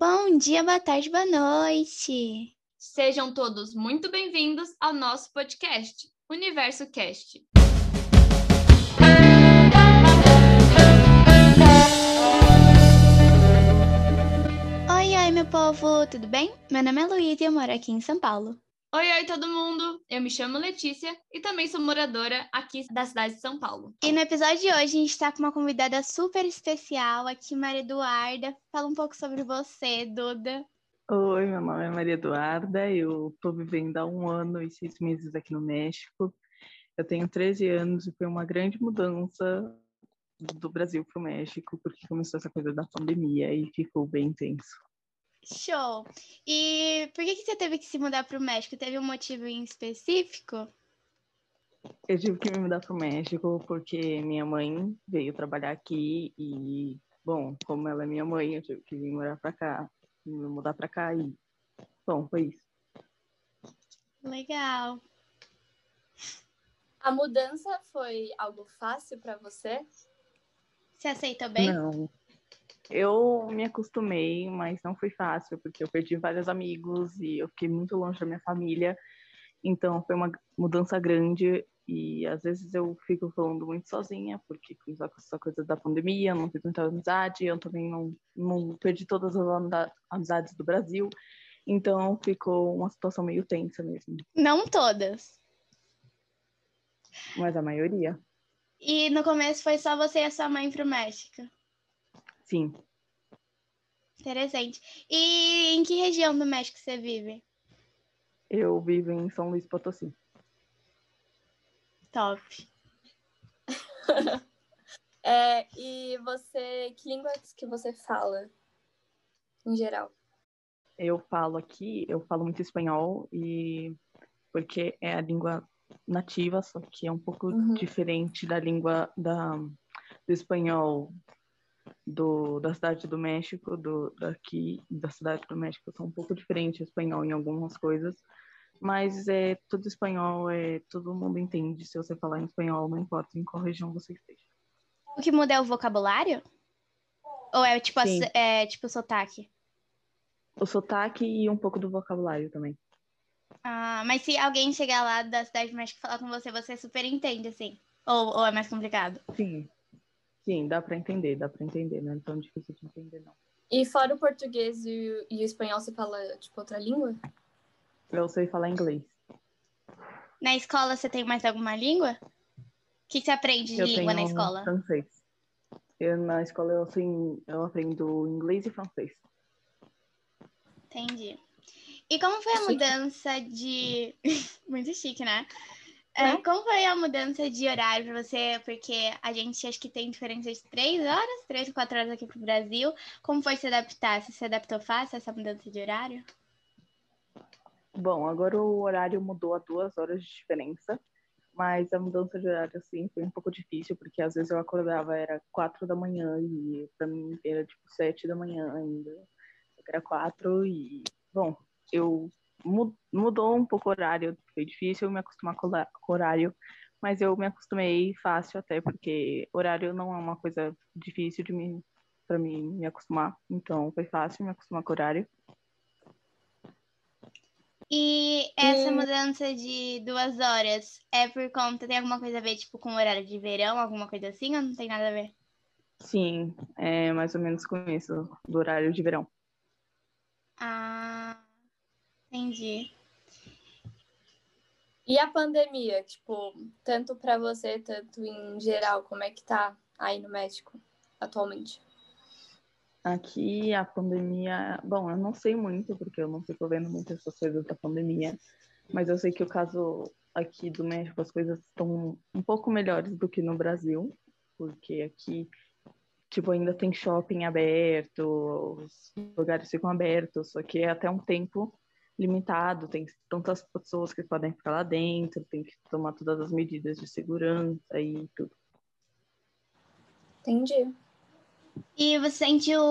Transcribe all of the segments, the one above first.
Bom dia, boa tarde, boa noite. Sejam todos muito bem-vindos ao nosso podcast, Universo Cast. Oi, oi, meu povo, tudo bem? Meu nome é Luísa e eu moro aqui em São Paulo. Oi, oi, todo mundo! Eu me chamo Letícia e também sou moradora aqui da cidade de São Paulo. E no episódio de hoje a gente está com uma convidada super especial aqui, Maria Eduarda. Fala um pouco sobre você, Duda. Oi, meu nome é Maria Eduarda, eu estou vivendo há um ano e seis meses aqui no México. Eu tenho 13 anos e foi uma grande mudança do Brasil para o México, porque começou essa coisa da pandemia e ficou bem intenso. Show! E por que, que você teve que se mudar para o México? Teve um motivo em específico? Eu tive que me mudar para o México porque minha mãe veio trabalhar aqui e, bom, como ela é minha mãe, eu tive que vir morar para cá, me mudar para cá e, bom, foi isso. Legal. A mudança foi algo fácil para você? Você aceitou bem? Não. Eu me acostumei, mas não foi fácil, porque eu perdi vários amigos e eu fiquei muito longe da minha família. Então foi uma mudança grande e às vezes eu fico falando muito sozinha, porque com essa coisa da pandemia, eu não fiz muita amizade, eu também não, não perdi todas as amizades do Brasil. Então ficou uma situação meio tensa mesmo. Não todas. Mas a maioria. E no começo foi só você e a sua mãe pro México? Sim. Interessante. E em que região do México você vive? Eu vivo em São Luís Potosí. Top. é, e você, que línguas que você fala em geral? Eu falo aqui, eu falo muito espanhol e porque é a língua nativa, só que é um pouco uhum. diferente da língua da, do espanhol do, da cidade do México, do, daqui da cidade do México, são um pouco diferentes espanhol em algumas coisas, mas é tudo espanhol, é todo mundo entende se você falar em espanhol, não importa em qual região você esteja. O que muda é o vocabulário? Ou é tipo, a, é, tipo o sotaque? O sotaque e um pouco do vocabulário também. Ah, mas se alguém chegar lá da cidade do México falar com você, você super entende, assim? Ou, ou é mais complicado? Sim, Sim, dá para entender, dá para entender, não é tão difícil de entender, não. E fora o português e o, e o espanhol, você fala, tipo, outra língua? Eu sei falar inglês. Na escola, você tem mais alguma língua? O que você aprende de eu língua na escola? francês. Eu, na escola, eu, assim, eu aprendo inglês e francês. Entendi. E como foi a chique. mudança de... Muito chique, né? É, como foi a mudança de horário para você? Porque a gente acho que tem diferença de três horas, três ou quatro horas aqui pro Brasil. Como foi se adaptar? Você se adaptou fácil a essa mudança de horário? Bom, agora o horário mudou a duas horas de diferença, mas a mudança de horário, assim, foi um pouco difícil, porque às vezes eu acordava, era quatro da manhã, e pra mim era tipo sete da manhã ainda. Era quatro, e, bom, eu mudou um pouco o horário, foi difícil me acostumar com o horário, mas eu me acostumei fácil até, porque horário não é uma coisa difícil de mim, para mim me acostumar, então foi fácil me acostumar com o horário. E essa e... mudança de duas horas é por conta, tem alguma coisa a ver, tipo, com o horário de verão, alguma coisa assim, ou não tem nada a ver? Sim, é mais ou menos com isso, do horário de verão. Ah, Entendi. E a pandemia, tipo, tanto para você, tanto em geral, como é que tá aí no México atualmente? Aqui a pandemia, bom, eu não sei muito porque eu não fico vendo muito essas coisas da pandemia, mas eu sei que o caso aqui do México as coisas estão um pouco melhores do que no Brasil, porque aqui tipo ainda tem shopping aberto, os lugares ficam abertos, só que é até um tempo limitado, tem tantas pessoas que podem ficar lá dentro, tem que tomar todas as medidas de segurança e tudo. Entendi. E você sentiu.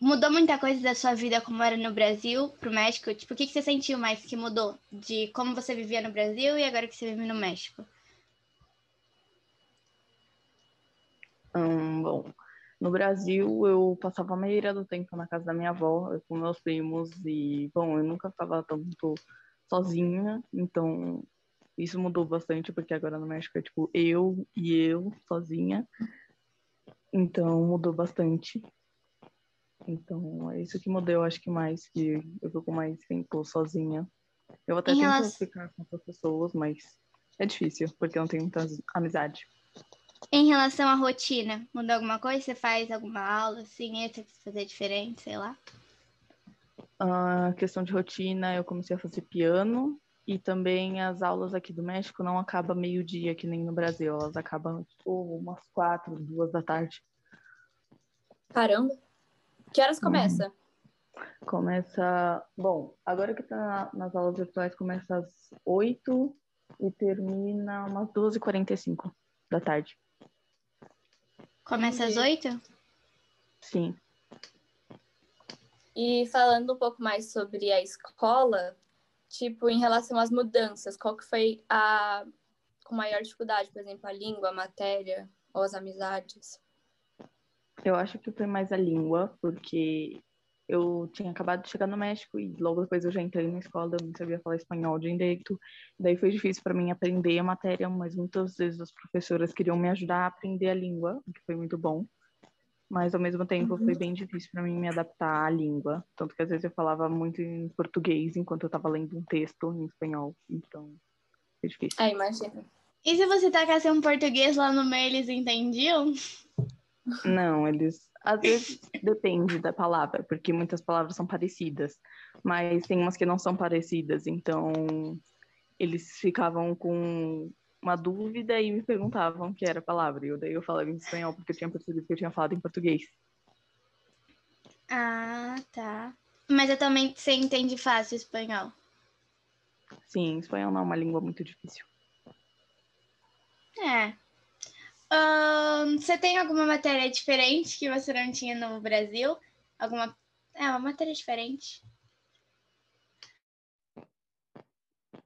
Mudou muita coisa da sua vida como era no Brasil pro México? Tipo, o que, que você sentiu mais que mudou? De como você vivia no Brasil e agora que você vive no México? Hum, bom, No Brasil, eu passava a maioria do tempo na casa da minha avó, com meus primos, e, bom, eu nunca ficava tanto sozinha, então isso mudou bastante, porque agora no México é tipo eu e eu sozinha, então mudou bastante. Então é isso que mudou, eu acho que mais, que eu fico mais tempo sozinha. Eu até tento relação... ficar com outras pessoas, mas é difícil, porque eu não tenho muita amizade. Em relação à rotina, mudou alguma coisa? Você faz alguma aula assim, essa que fazer diferente, sei lá? A questão de rotina, eu comecei a fazer piano e também as aulas aqui do México não acabam meio-dia, que nem no Brasil. Elas acabam, tipo, umas quatro, duas da tarde. Caramba! Que horas começa? Uhum. Começa. Bom, agora que tá nas aulas virtuais, começa às oito e termina umas 12h45 da tarde. Começa às oito? Sim. E falando um pouco mais sobre a escola, tipo, em relação às mudanças, qual que foi a com maior dificuldade, por exemplo, a língua, a matéria ou as amizades? Eu acho que foi mais a língua, porque eu tinha acabado de chegar no México e logo depois eu já entrei na escola, eu não sabia falar espanhol direito. Daí foi difícil para mim aprender a matéria, mas muitas vezes as professoras queriam me ajudar a aprender a língua, o que foi muito bom. Mas ao mesmo tempo uhum. foi bem difícil para mim me adaptar à língua, tanto que às vezes eu falava muito em português enquanto eu estava lendo um texto em espanhol, então foi difícil. É, imagina. E se você tacasse um português lá no meio, eles entendiam? Não, eles às vezes depende da palavra, porque muitas palavras são parecidas, mas tem umas que não são parecidas, então eles ficavam com uma dúvida e me perguntavam o que era a palavra. E eu, daí eu falava em espanhol, porque eu tinha percebido que eu tinha falado em português. Ah, tá. Mas eu também você entende fácil espanhol. Sim, espanhol não é uma língua muito difícil. É, você tem alguma matéria diferente que você não tinha no Brasil? Alguma. É, uma matéria diferente.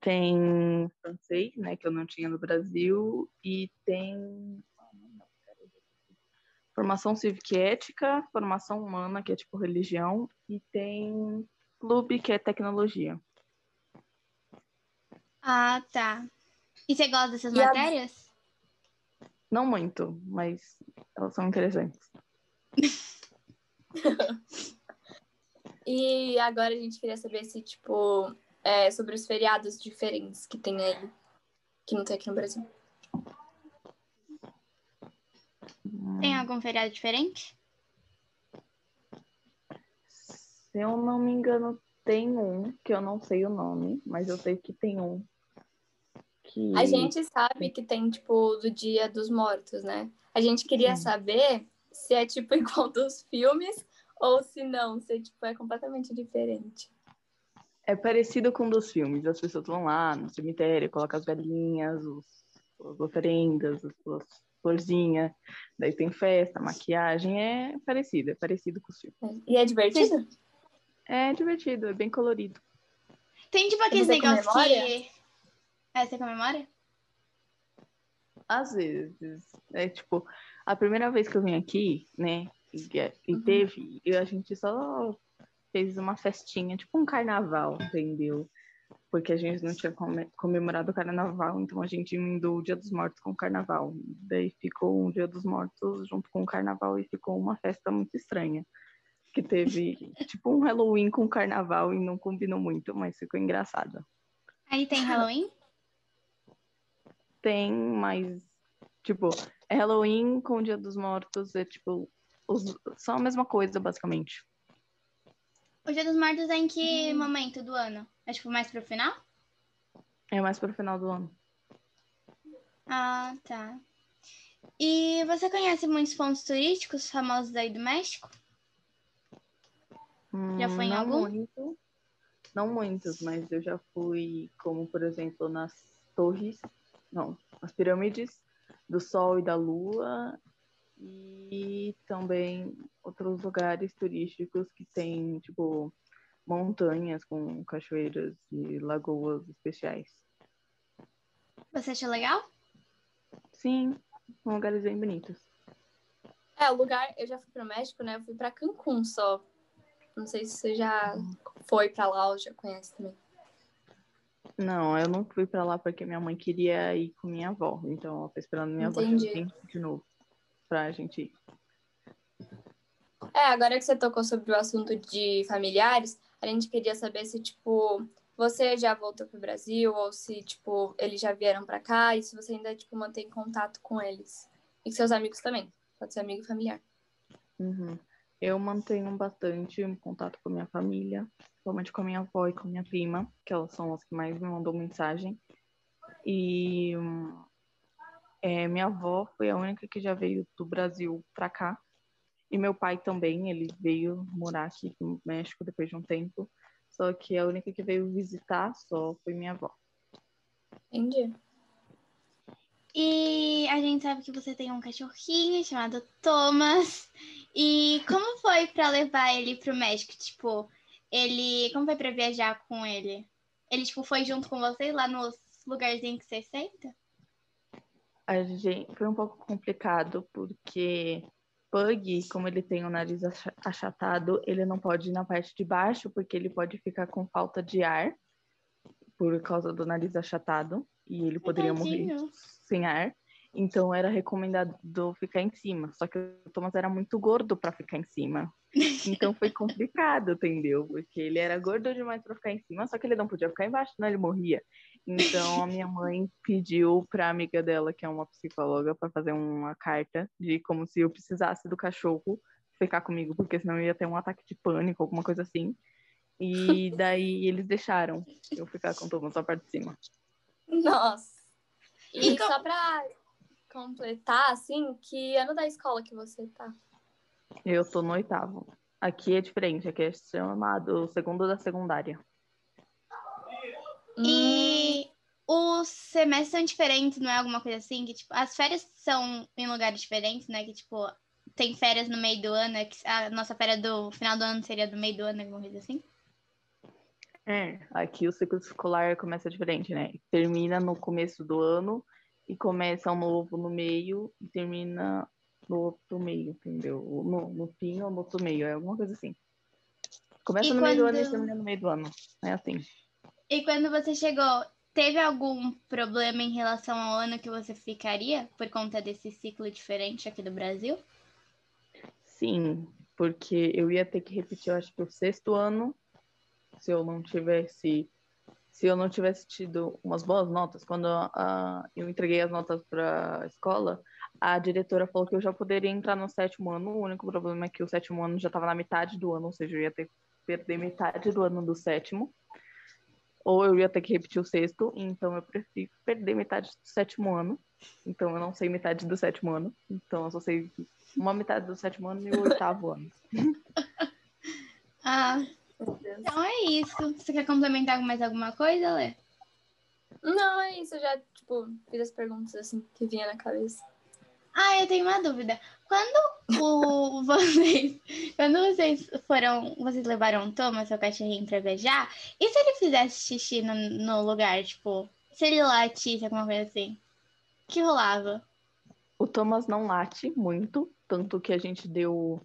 Tem francês, né, que eu não tinha no Brasil, e tem formação cívica e ética, formação humana, que é tipo religião, e tem clube, que é tecnologia. Ah, tá. E você gosta dessas e matérias? Não muito, mas elas são interessantes. e agora a gente queria saber se, tipo, é, sobre os feriados diferentes que tem aí, que não tem aqui no Brasil. Tem algum feriado diferente? Se eu não me engano, tem um, que eu não sei o nome, mas eu sei que tem um que... A gente sabe que tem, tipo, do Dia dos Mortos, né? A gente queria Sim. saber se é, tipo, igual dos filmes ou se não, se, tipo, é completamente diferente. É parecido com dos filmes. As pessoas vão lá no cemitério, colocam as velhinhas, os, as oferendas, as, as florzinhas. Daí tem festa, maquiagem. É parecido, é parecido com os filmes. É. E é divertido? É divertido, é bem colorido. Tem, tipo, aqueles negócios que é, você comemora? Às vezes. É tipo, a primeira vez que eu vim aqui, né? E, e uhum. teve, e a gente só fez uma festinha, tipo um carnaval, entendeu? Porque a gente não tinha comemorado o carnaval, então a gente emendou o Dia dos Mortos com o carnaval. Daí ficou um Dia dos Mortos junto com o carnaval e ficou uma festa muito estranha. Que teve tipo um Halloween com o carnaval e não combinou muito, mas ficou engraçado. Aí tem Halloween? Tem, mas, tipo, Halloween com o Dia dos Mortos, é tipo, os, são a mesma coisa, basicamente. O Dia dos Mortos é em que hum. momento do ano? É tipo mais pro final? É mais pro final do ano. Ah, tá. E você conhece muitos pontos turísticos famosos aí do México? Hum, já foi em não algum? Muito, não muitos, mas eu já fui, como por exemplo, nas torres não, as pirâmides do Sol e da Lua e também outros lugares turísticos que tem, tipo, montanhas com cachoeiras e lagoas especiais. Você achou legal? Sim, são lugares bem bonitos. É, o lugar, eu já fui pro México, né? Eu fui pra Cancún só. Não sei se você já foi pra lá ou já conhece também. Não, eu não fui pra lá porque minha mãe queria ir com minha avó. Então ela tá esperando minha Entendi. avó de novo pra gente ir. É, agora que você tocou sobre o assunto de familiares, a gente queria saber se, tipo, você já voltou pro Brasil ou se, tipo, eles já vieram pra cá e se você ainda, tipo, mantém contato com eles. E com seus amigos também. Pode ser amigo familiar. Uhum. Eu mantenho bastante contato com a minha família, principalmente com a minha avó e com a minha prima, que elas são as que mais me mandam mensagem. E é, minha avó foi a única que já veio do Brasil para cá. E meu pai também, ele veio morar aqui no México depois de um tempo. Só que a única que veio visitar só foi minha avó. Entendi. E a gente sabe que você tem um cachorrinho chamado Thomas. E como foi para levar ele pro México? Tipo, ele. Como foi para viajar com ele? Ele, tipo, foi junto com vocês lá nos lugarzinhos que você senta? A gente foi um pouco complicado, porque Pug, como ele tem o nariz achatado, ele não pode ir na parte de baixo, porque ele pode ficar com falta de ar por causa do nariz achatado e ele poderia morrer sem ar. Então era recomendado ficar em cima. Só que o Thomas era muito gordo para ficar em cima. Então foi complicado, entendeu? Porque ele era gordo demais para ficar em cima, só que ele não podia ficar embaixo, senão ele morria. Então a minha mãe pediu para amiga dela, que é uma psicóloga, para fazer uma carta de como se eu precisasse do cachorro ficar comigo, porque senão eu ia ter um ataque de pânico, alguma coisa assim. E daí eles deixaram eu ficar com o Thomas na parte de cima. Nossa. E, e só pra completar, assim, que ano da escola que você tá? Eu tô no oitavo. Aqui é diferente, aqui é chamado segundo da secundária. E os semestres são diferentes, não é alguma coisa assim? Que, tipo, as férias são em lugares diferentes, né? Que, tipo, tem férias no meio do ano, é a nossa férias do final do ano seria do meio do ano, alguma coisa assim? É, aqui o ciclo escolar começa diferente, né? Termina no começo do ano e começa um novo no meio e termina no outro meio, entendeu? No, no fim ou no outro meio, é alguma coisa assim. Começa e no quando... meio do ano e termina no meio do ano. É assim. E quando você chegou, teve algum problema em relação ao ano que você ficaria por conta desse ciclo diferente aqui do Brasil? Sim, porque eu ia ter que repetir, eu acho que o sexto ano se eu não tivesse se eu não tivesse tido umas boas notas quando uh, eu entreguei as notas para a escola a diretora falou que eu já poderia entrar no sétimo ano. O único problema é que o sétimo ano já estava na metade do ano ou seja eu ia ter que perder metade do ano do sétimo. Ou eu ia ter que repetir o sexto então eu prefiro perder metade do sétimo ano. Então eu não sei metade do sétimo ano. Então eu só sei uma metade do sétimo ano e o oitavo ano. Ah então é isso. Você quer complementar com mais alguma coisa, Lê? Não, é isso. Eu já, tipo, fiz as perguntas assim que vinha na cabeça. Ah, eu tenho uma dúvida. Quando o, vocês, quando vocês foram, vocês levaram o Thomas, seu cachorrinho, pra viajar, e se ele fizesse xixi no, no lugar, tipo, se ele latisse, alguma coisa assim? O que rolava? O Thomas não late muito, tanto que a gente deu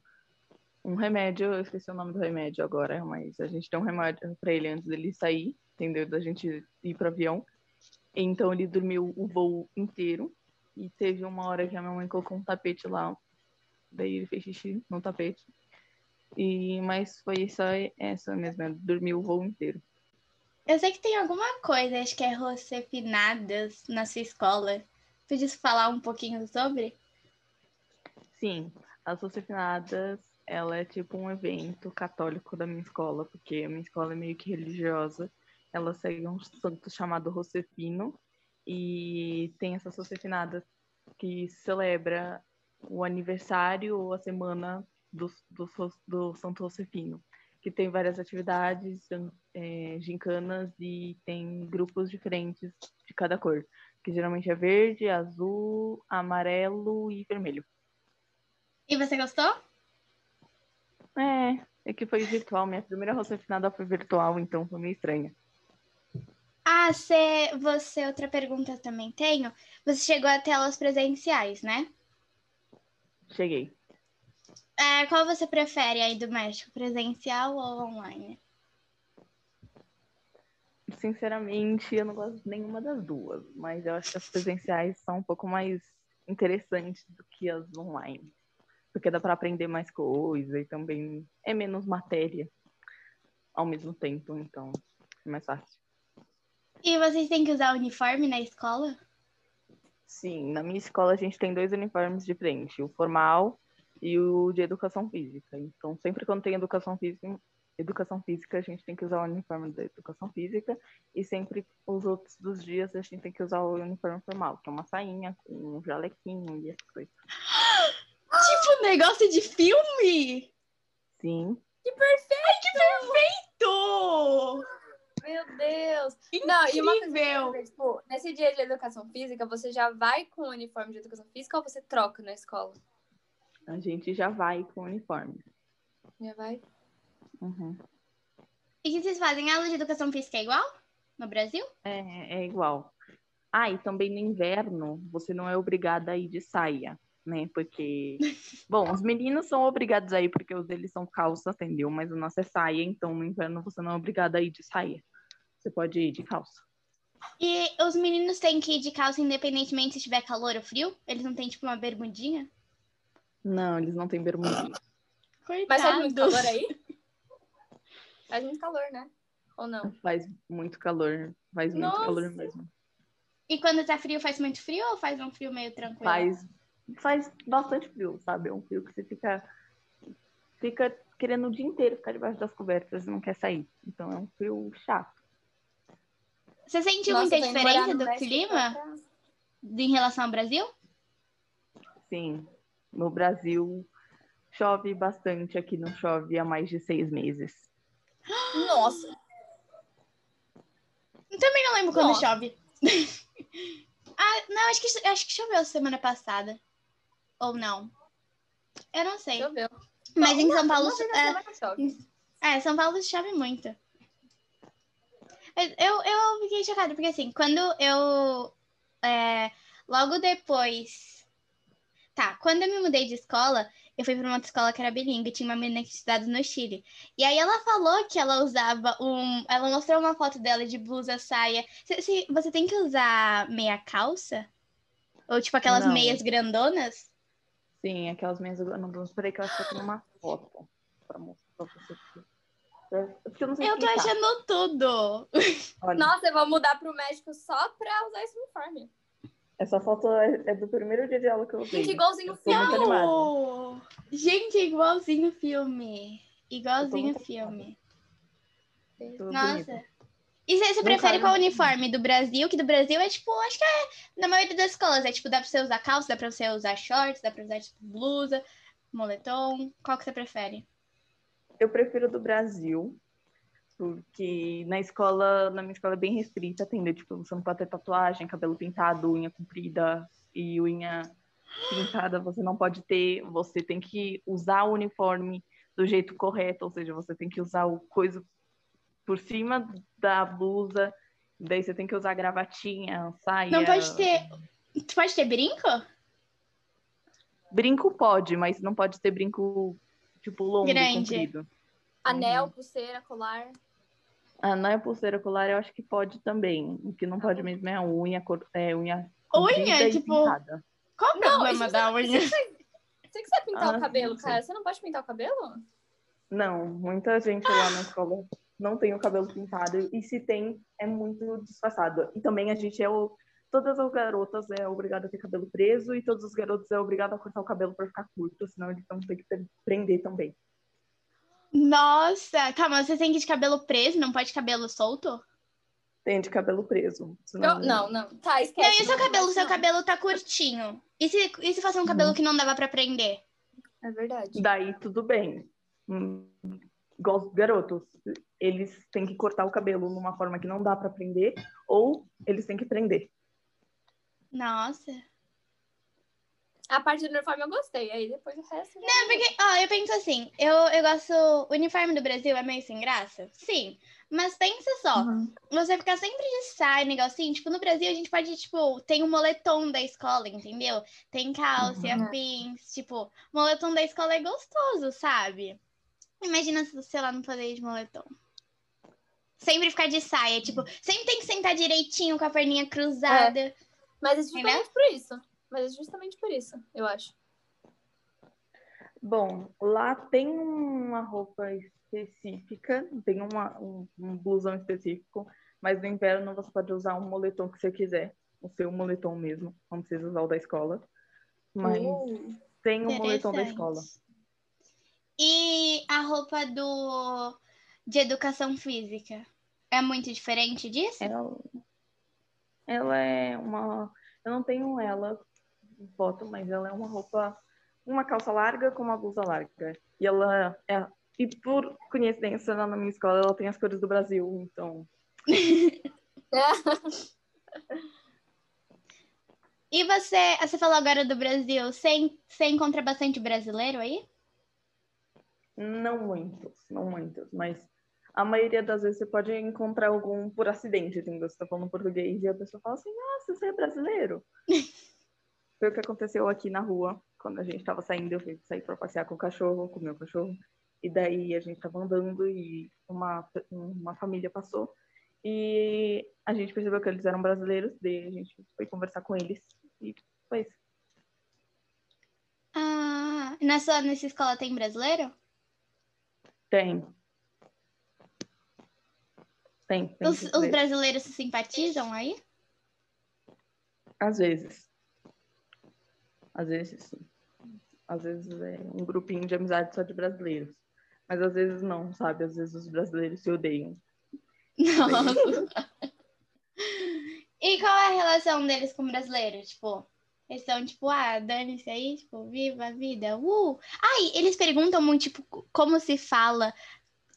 um remédio, eu esqueci o nome do remédio agora, mas a gente deu um remédio para ele antes dele sair, entendeu? Da gente ir para avião. Então ele dormiu o voo inteiro e teve uma hora que a minha mãe colocou um tapete lá, daí ele fez xixi no tapete. E mas foi só essa mesmo, dormiu o voo inteiro. Eu sei que tem alguma coisa, acho que é Rocepinadas na sua escola. Podia falar um pouquinho sobre? Sim, as Rocepinadas ela é tipo um evento católico da minha escola, porque a minha escola é meio que religiosa. Ela segue um santo chamado Rosefino e tem essa Rosefinada que celebra o aniversário ou a semana do, do, do Santo Rosefino, que tem várias atividades, é, gincanas e tem grupos diferentes de cada cor, que geralmente é verde, azul, amarelo e vermelho. E você gostou? É, é que foi virtual. Minha primeira roça finada foi virtual, então foi meio estranha. Ah, cê, você, outra pergunta também tenho. Você chegou até aulas presenciais, né? Cheguei. É, qual você prefere aí do México, presencial ou online? Sinceramente, eu não gosto de nenhuma das duas, mas eu acho que as presenciais são um pouco mais interessantes do que as online. Porque dá para aprender mais coisa e também é menos matéria ao mesmo tempo, então é mais fácil. E vocês têm que usar uniforme na escola? Sim, na minha escola a gente tem dois uniformes diferentes, o formal e o de educação física. Então, sempre quando tem educação física, educação física, a gente tem que usar o uniforme da educação física e sempre os outros dos dias a gente tem que usar o uniforme formal, que é uma sainha com um jalequinho e essas coisas. Negócio de filme? Sim. Que perfeito! Ai, que perfeito! Meu Deus! Incrível! Não, e uma coisa que tipo, nesse dia de educação física, você já vai com o uniforme de educação física ou você troca na escola? A gente já vai com o uniforme. Já vai? Uhum. E o que vocês fazem? A aula de educação física é igual no Brasil? É, é igual. Ah, e também no inverno, você não é obrigada a ir de saia, né? Porque, bom, os meninos são obrigados a ir porque os deles são calça, entendeu? Mas o nosso é saia, então no inverno você não é obrigada a ir de saia. Você pode ir de calça. E os meninos têm que ir de calça independentemente se tiver calor ou frio? Eles não têm, tipo, uma bermudinha? Não, eles não têm bermudinha. Coitados. Mas faz muito calor aí? Faz muito calor, né? Ou não? Faz muito calor. Faz muito Nossa. calor mesmo. E quando tá frio, faz muito frio ou faz um frio meio tranquilo? Faz, faz bastante frio, sabe? É um frio que você fica, fica querendo o dia inteiro ficar debaixo das cobertas e não quer sair. Então é um frio chato. Você sente Nossa, muita diferença do clima pra- em relação ao Brasil? Sim, no Brasil chove bastante, aqui não chove há mais de seis meses. Nossa! Também não lembro quando Nossa. chove. ah, não, acho que, acho que choveu semana passada. Ou não. Eu não sei. Choveu. Mas em São Paulo. É. É, São Paulo chove muito. Eu, eu fiquei chocada, porque assim, quando eu. é, logo depois. Tá, quando eu me mudei de escola, eu fui pra uma outra escola que era bilíngue, tinha uma menina que estudava no Chile. E aí ela falou que ela usava um. Ela mostrou uma foto dela de blusa, saia. Se, se- você tem que usar meia calça? Ou tipo aquelas Não. meias grandonas? Sim, aquelas. Não, não esperei que eu acho que uma foto pra mostrar pra você. É, Porque eu não sei Eu tô explicar. achando tudo. Olha, Nossa, eu vou mudar pro México só pra usar esse uniforme. essa foto é, é do primeiro dia de aula que eu usei. Gente, igualzinho o filme. Gente, é igualzinho o filme. Igualzinho o filme. Nossa. bonita. E você, você prefere qual uniforme? Do Brasil? Que do Brasil é tipo, acho que é na maioria das escolas. É tipo, dá pra você usar calça, dá pra você usar shorts, dá pra usar tipo blusa, moletom. Qual que você prefere? Eu prefiro do Brasil, porque na escola, na minha escola é bem restrita, entendeu? Tipo, você não pode ter tatuagem, cabelo pintado, unha comprida e unha pintada, você não pode ter, você tem que usar o uniforme do jeito correto, ou seja, você tem que usar o coisa por cima da blusa, daí você tem que usar gravatinha, saia. Não pode ter. Tu pode ter brinco? Brinco pode, mas não pode ter brinco tipo longo, Grande. comprido. Anel, pulseira, colar. Ah, não é pulseira colar, eu acho que pode também. O que não Ah, pode mesmo é a unha, cor- é unha Unha, tipo- pintada. Qual o Não, problema isso da não- unha? Você quiser pintar Ah, o cabelo, sim. cara, você não pode pintar o cabelo? Não, muita gente lá na escola não tem o cabelo pintado e se tem, é muito disfarçado. E também a gente é o. Todas as garotas é obrigada a ter cabelo preso e todos os garotos é obrigado a cortar o cabelo para ficar curto, senão eles vão ter que pre- prender também. Nossa, calma, você tem que ir de cabelo preso, não pode cabelo solto? Tem de cabelo preso. Eu- senão- não, não. Tá, Não, esquece. e o seu não, cabelo? não. O seu cabelo tá curtinho. E se, e se fosse um cabelo que não dava pra prender? É verdade. Daí tudo bem. Hum, Igual os garotos, eles têm que cortar o cabelo numa forma que não dá para prender, ou eles têm que prender. Nossa. A parte do uniforme eu gostei, aí depois o resto. Não, porque, ó, eu penso assim, eu, eu gosto. O uniforme do Brasil é meio sem graça? Sim. Mas pensa só, uhum. você ficar sempre de saia, negocinho, tipo, no Brasil a gente pode, tipo, tem o um moletom da escola, entendeu? Tem calça, uhum. afins, tipo, moletom da escola é gostoso, sabe? Imagina se você lá não poder ir de moletom. Sempre ficar de saia, tipo, sempre tem que sentar direitinho com a perninha cruzada. É. Mas é justamente Entendeu? por isso. Mas é justamente por isso, eu acho. Bom, lá tem uma roupa específica, tem uma, um, um blusão específico, mas no inverno você pode usar um moletom que você quiser, o seu moletom mesmo, não precisa usar o da escola. Mas uh, tem um moletom da escola. E a roupa do de educação física é muito diferente disso? Ela, ela é uma. Eu não tenho ela foto, mas ela é uma roupa, uma calça larga com uma blusa larga. E ela é. E por coincidência, na minha escola, ela tem as cores do Brasil, então. e você, você falou agora do Brasil, você, você encontra bastante brasileiro aí? Não muitos, não muitos, mas a maioria das vezes você pode encontrar algum por acidente, entendeu? Você tá falando português e a pessoa fala assim, nossa, você é brasileiro? Foi o que aconteceu aqui na rua, quando a gente estava saindo, eu fui sair para passear com o cachorro, com o meu cachorro. E daí a gente estava andando e uma, uma família passou. E a gente percebeu que eles eram brasileiros, daí a gente foi conversar com eles e foi isso. Ah, nessa, nessa escola tem brasileiro? Tem. Tem. tem os, os brasileiros se simpatizam aí? Às vezes. Às vezes sim. Às vezes é um grupinho de amizade só de brasileiros. Mas às vezes não, sabe? Às vezes os brasileiros se odeiam. Nossa. e qual é a relação deles com brasileiros? Tipo, eles são tipo, ah, dane-se aí, tipo, viva a vida, uh! Ai, eles perguntam muito, tipo, como se fala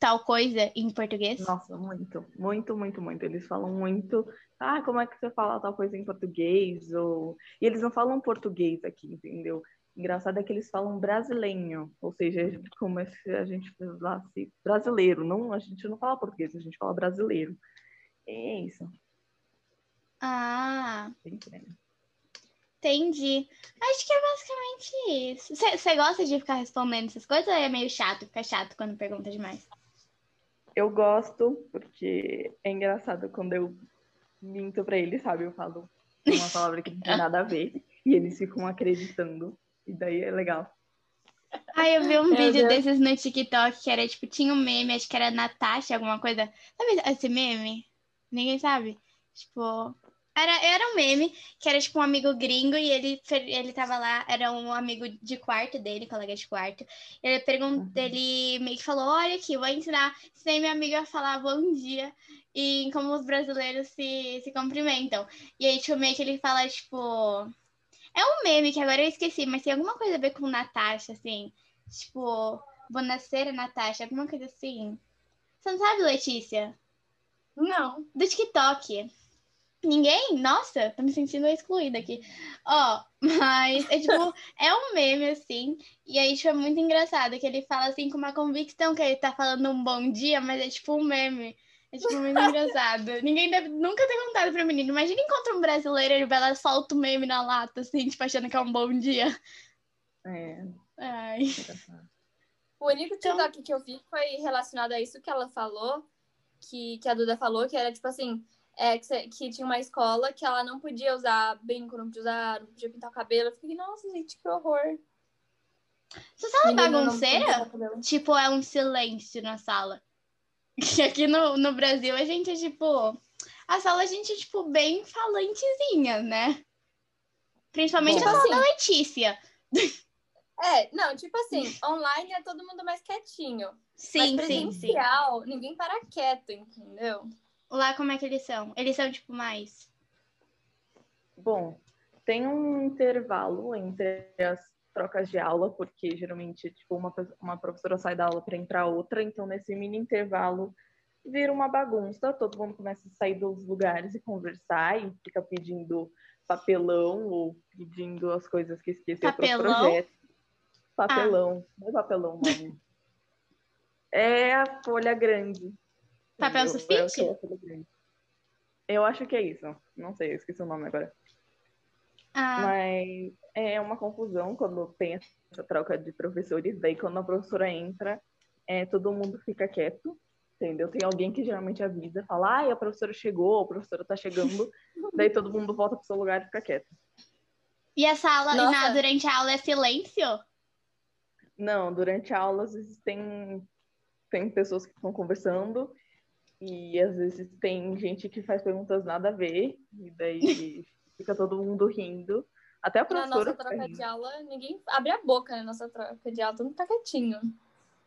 tal coisa em português? Nossa, muito, muito, muito, muito. Eles falam muito ah, como é que você fala tal coisa em português? Ou... E eles não falam português aqui, entendeu? Engraçado é que eles falam brasileiro, ou seja, como é se a gente falasse brasileiro, não, a gente não fala português, a gente fala brasileiro. É isso. Ah. Entendi. Acho que é basicamente isso. Você gosta de ficar respondendo essas coisas ou é meio chato, fica chato quando pergunta demais? Eu gosto, porque é engraçado quando eu minto pra eles, sabe? Eu falo uma palavra que não tem nada a ver e eles ficam acreditando. E daí é legal. Ai, eu vi um Meu vídeo Deus. desses no TikTok que era tipo, tinha um meme, acho que era Natasha, alguma coisa. Sabe esse meme? Ninguém sabe? Tipo, era, era um meme que era tipo um amigo gringo e ele, ele tava lá, era um amigo de quarto dele, colega de quarto. Ele perguntou, uhum. ele meio que falou: Olha aqui, vou ensinar, ensinei minha amiga a falar bom dia e como os brasileiros se, se cumprimentam. E aí, tipo, meio que ele fala, tipo. É um meme que agora eu esqueci, mas tem alguma coisa a ver com Natasha, assim. Tipo, Bonacera Natasha, alguma coisa assim. Você não sabe, Letícia? Não. Do TikTok. Ninguém? Nossa, tô me sentindo excluída aqui. Ó, mas é tipo, é um meme assim, e aí tipo, é muito engraçado que ele fala assim com uma convicção que ele tá falando um bom dia, mas é tipo um meme. É tipo muito engraçado. Ninguém deve nunca ter contado pra menino. Imagina encontra um brasileiro, ele vai lá solta o meme na lata, assim, tipo, achando que é um bom dia. É. Ai. O único então TikTok então... que eu vi foi relacionado a isso que ela falou, que, que a Duda falou, que era tipo assim é, que, que, tinha uma escola que ela não podia usar brinco, não podia usar, não podia pintar o cabelo. Eu fiquei, nossa, gente, que horror. Sua sala é bagunceira? Tipo, é um silêncio na sala. Aqui no, no Brasil a gente é tipo. A sala a gente é, tipo, bem falantezinha, né? Principalmente Bom, a sala assim, da Letícia. É, não, tipo assim, online é todo mundo mais quietinho. Sim, mas presencial, sim, sim. ninguém para quieto, entendeu? Lá como é que eles são? Eles são tipo mais. Bom, tem um intervalo entre as trocas de aula, porque geralmente tipo uma, uma professora sai da aula para entrar outra, então nesse mini intervalo vira uma bagunça, todo mundo começa a sair dos lugares e conversar e fica pedindo papelão ou pedindo as coisas que esqueceu para o projeto. Papelão, ah. não é papelão, não. É a folha grande. Papel sulfite? Eu acho que é isso. Não sei, eu esqueci o nome agora. Ah. Mas é uma confusão quando tem essa troca de professores. Daí, quando a professora entra, é, todo mundo fica quieto, entendeu? Tem alguém que geralmente avisa, fala, ai, a professora chegou, a professora tá chegando. daí todo mundo volta pro seu lugar e fica quieto. E a sala, na, durante a aula, é silêncio? Não, durante a aula, às vezes tem, tem pessoas que estão conversando e às vezes tem gente que faz perguntas nada a ver, e daí fica todo mundo rindo. Até a professora. Na nossa troca de aula, ninguém abre a boca na nossa troca de aula, todo mundo tá quietinho.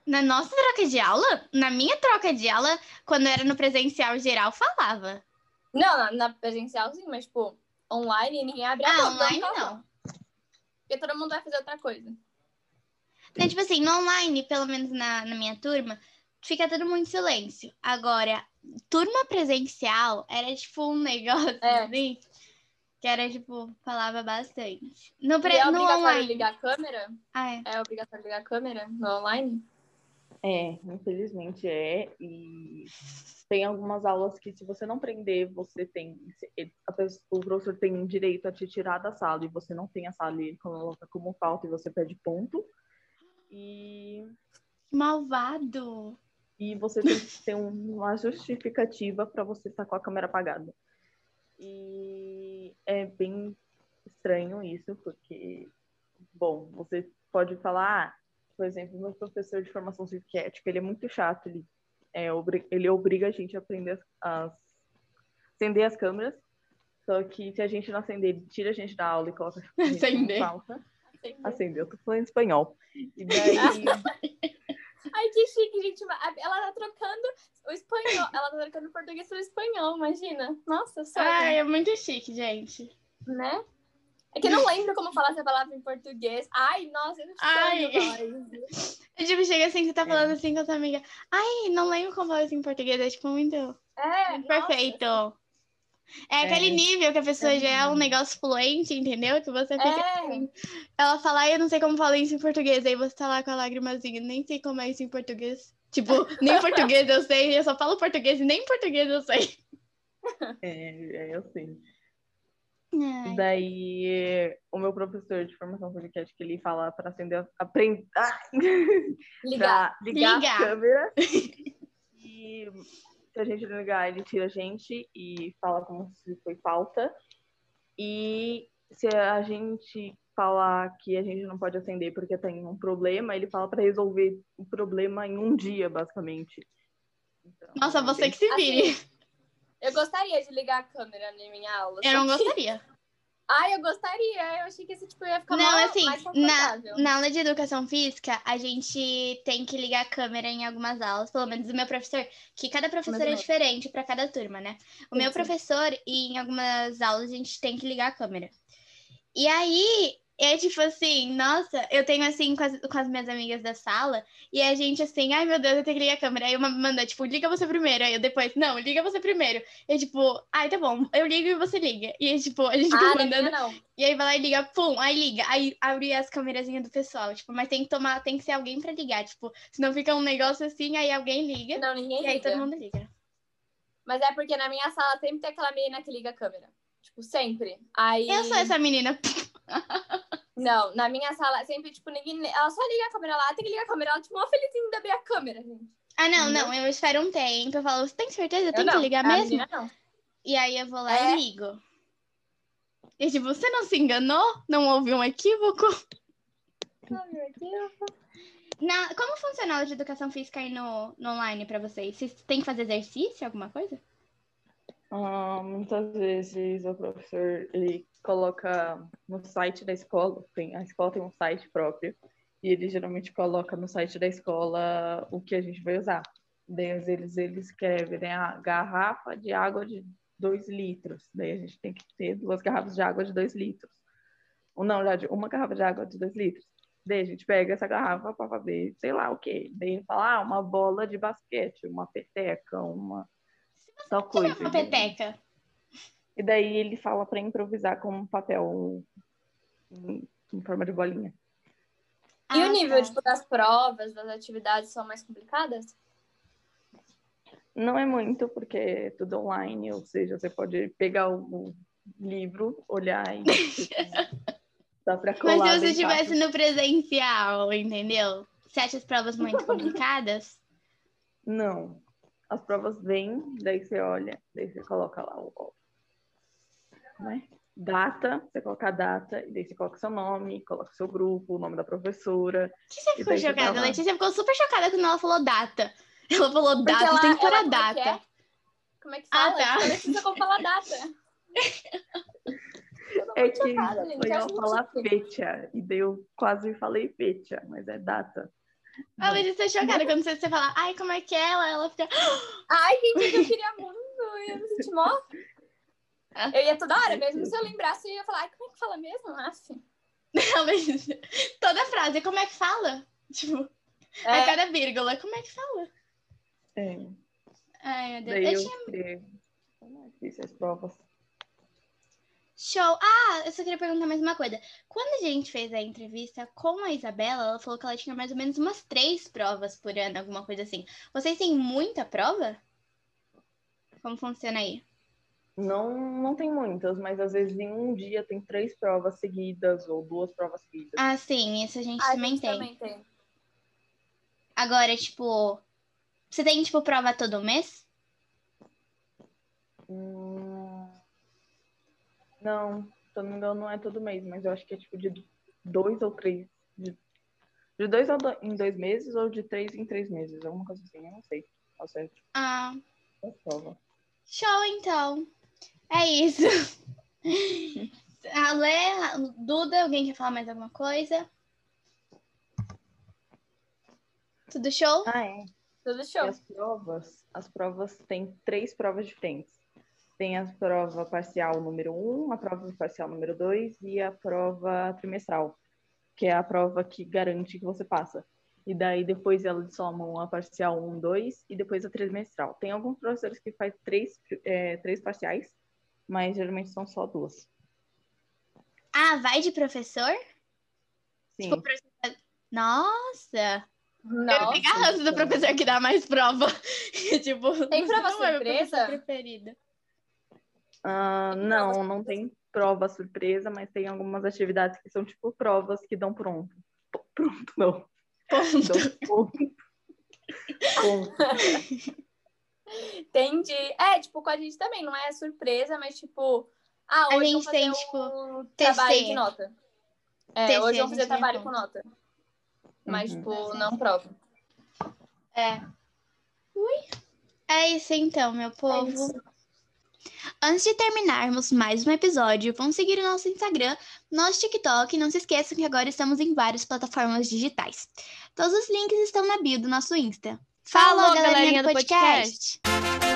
Na nossa troca de aula? Na minha troca de aula, quando era no presencial geral, falava. Não, na, na presencial sim, mas, tipo, online ninguém abre a ah, boca. online não. não. Porque todo mundo vai fazer outra coisa. Então, tipo assim, no online, pelo menos na, na minha turma, fica todo mundo em silêncio. Agora, turma presencial era tipo um negócio é. assim, que era tipo, falava bastante. No, pre... e é no obrigatório online. ligar a câmera? Ah, é. é obrigatório ligar a câmera no online? É, infelizmente é. E tem algumas aulas que, se você não prender, você tem. O professor tem direito a te tirar da sala e você não tem a sala e ele coloca como falta e você perde ponto. E. Malvado! E você tem que ter uma justificativa para você estar com a câmera apagada. E é bem estranho isso, porque, bom, você pode falar, ah, por exemplo, meu professor de formação ética, ele é muito chato, ele, é, ele obriga a gente a aprender as, as, acender as câmeras, só que se a gente não acender, ele tira a gente da aula e coloca a gente acender. falta. Acender, eu tô falando espanhol. E daí... Ai, que chique, gente. Ela tá trocando o espanhol. Ela tá trocando o português pelo espanhol, imagina. Nossa, só. Ai, é muito chique, gente. Né? É que eu não lembro como falar essa palavra em português. Ai, nossa, eu não sei. Eu, tipo, chega assim, você tá falando é. assim com a sua amiga. Ai, não lembro como falar assim em português. É tipo muito. É. Perfeito. É aquele é. nível que a pessoa é. já é um negócio fluente, entendeu? Que você fica é. assim. Ela fala, eu não sei como falar isso em português. Aí você tá lá com a lágrimazinha, nem sei como é isso em português. Tipo, nem em português eu sei, eu só falo português e nem em português eu sei. É, é eu sei. Ai. Daí, o meu professor de formação podcast que ele fala para acender, aprender, ah, ligar, ligar, ligar, a câmera. e se a gente não ligar, ele tira a gente e fala como se foi falta. E se a gente falar que a gente não pode acender porque tem um problema, ele fala para resolver o problema em um dia, basicamente. Então, Nossa, você que se vire. Assim, eu gostaria de ligar a câmera na minha aula. Eu não gostaria. Ai, eu gostaria. Eu achei que esse tipo ia ficar não, mais, assim, mais na, na aula de educação física, a gente tem que ligar a câmera em algumas aulas, pelo menos o meu professor, que cada professor é diferente para cada turma, né? O sim, meu sim. professor, e em algumas aulas, a gente tem que ligar a câmera. E aí, é tipo assim, nossa, eu tenho assim com as, com as minhas amigas da sala, e a gente assim, ai meu Deus, eu tenho que ligar a câmera. Aí uma manda, tipo, liga você primeiro. Aí eu depois, não, liga você primeiro. E tipo, ai, tá bom, eu ligo e você liga. E tipo, a gente fica ah, mandando. Não, E aí vai lá e liga, pum, aí liga. Aí abre as câmerazinhas do pessoal, tipo, mas tem que tomar, tem que ser alguém pra ligar, tipo, senão fica um negócio assim, aí alguém liga. Não, ninguém e liga. E aí todo mundo liga. Mas é porque na minha sala sempre tem aquela menina que liga a câmera. Tipo, sempre. Aí... Eu sou essa menina. Não, na minha sala, sempre, tipo, ninguém. Ela só liga a câmera lá, tem que ligar a câmera. Ela, tipo, uma felizinha de abrir a câmera, gente. Ah, não, não, eu espero um tempo. Eu falo, você tem certeza? Tem que ligar mesmo? Menina, não. E aí eu vou lá é. e ligo. E tipo, você não se enganou? Não houve um equívoco? Não houve um equívoco. Na, como funciona a aula de educação física aí no, no online pra vocês? Vocês têm que fazer exercício, alguma coisa? Ah, muitas vezes o professor ele coloca no site da escola, tem, a escola tem um site próprio, e ele geralmente coloca no site da escola o que a gente vai usar. Daí eles, eles escrevem né, a garrafa de água de 2 litros. Daí a gente tem que ter duas garrafas de água de 2 litros. Ou não, já uma garrafa de água de 2 litros. Daí a gente pega essa garrafa para fazer sei lá o quê. Daí ele fala, ah, uma bola de basquete, uma peteca, uma tal coisa. uma peteca? E daí ele fala para improvisar com um papel em, em forma de bolinha. E ah, o nível tá. tipo, das provas, das atividades são mais complicadas? Não é muito, porque é tudo online, ou seja, você pode pegar o livro, olhar e dá pra colar. Mas se você estivesse no presencial, entendeu? Você acha as provas muito complicadas? Não. As provas vêm, daí você olha, daí você coloca lá o né? data, você coloca a data, e daí você coloca seu nome, coloca seu grupo, o nome da professora. Que você ficou chocada? A Letícia ficou super chocada quando ela falou data. Ela falou data, ela, tem que pôr a é data. Como é que fala? Ah, tá. Letícia como falar data. É que chocada, foi eu falar fecha, e daí eu quase falei fecha, mas é data. A Letícia tá chocada quando você fala, ai, como é que é ela? Ela fica. Ai, gente, eu queria muito, eu ia me sentir mó eu ia toda hora, mesmo se eu lembrasse, eu ia falar, como é que fala mesmo? Assim. Não, mas toda frase, como é que fala? Tipo, é. a cada vírgula, como é que fala? É. Ai, meu Deus. Daí eu, eu tinha... Fiz as provas. Show! Ah, eu só queria perguntar mais uma coisa. Quando a gente fez a entrevista com a Isabela, ela falou que ela tinha mais ou menos umas três provas por ano, alguma coisa assim. Vocês têm muita prova? Como funciona aí? Não, não tem muitas, mas às vezes em um dia tem três provas seguidas ou duas provas seguidas. Ah, sim, isso a gente, ah, também, a gente tem. também tem. Agora, tipo, você tem, tipo, prova todo mês? Hum... Não, se eu não me engano, não é todo mês, mas eu acho que é tipo de dois ou três. De, de dois em dois meses ou de três em três meses, alguma coisa assim, eu não sei. Tá certo. Ah. É prova. Show, então. É isso. Alê, Duda, alguém quer falar mais alguma coisa? Tudo show? Ah, é. Tudo show. E as provas, as provas têm três provas diferentes. Tem a prova parcial número um, a prova parcial número dois e a prova trimestral, que é a prova que garante que você passa. E daí depois elas somam a parcial 1, 2 e depois a trimestral. Tem alguns professores que fazem três, é, três parciais mas geralmente são só duas. Ah, vai de professor? Sim. Tipo, Nossa! Nossa, eu fico ranço do professor que dá mais prova. tipo, tem prova surpresa? É preferida. Uh, não, não tem prova surpresa, mas tem algumas atividades que são tipo provas que dão pronto. Pronto, não. Ponto. ponto. ponto. Entendi. É, tipo, com a gente também, não é surpresa, mas tipo, ah, hoje a gente tem, tipo, um trabalho de nota. É, TC, hoje vamos fazer trabalho com nota. Mas, uhum. tipo, não prova. É. Ui. É isso então, meu povo. É Antes de terminarmos mais um episódio, vão seguir o nosso Instagram, nosso TikTok e não se esqueçam que agora estamos em várias plataformas digitais. Todos os links estão na bio do nosso Insta. Falou, Falou galerinha, galerinha do podcast. podcast.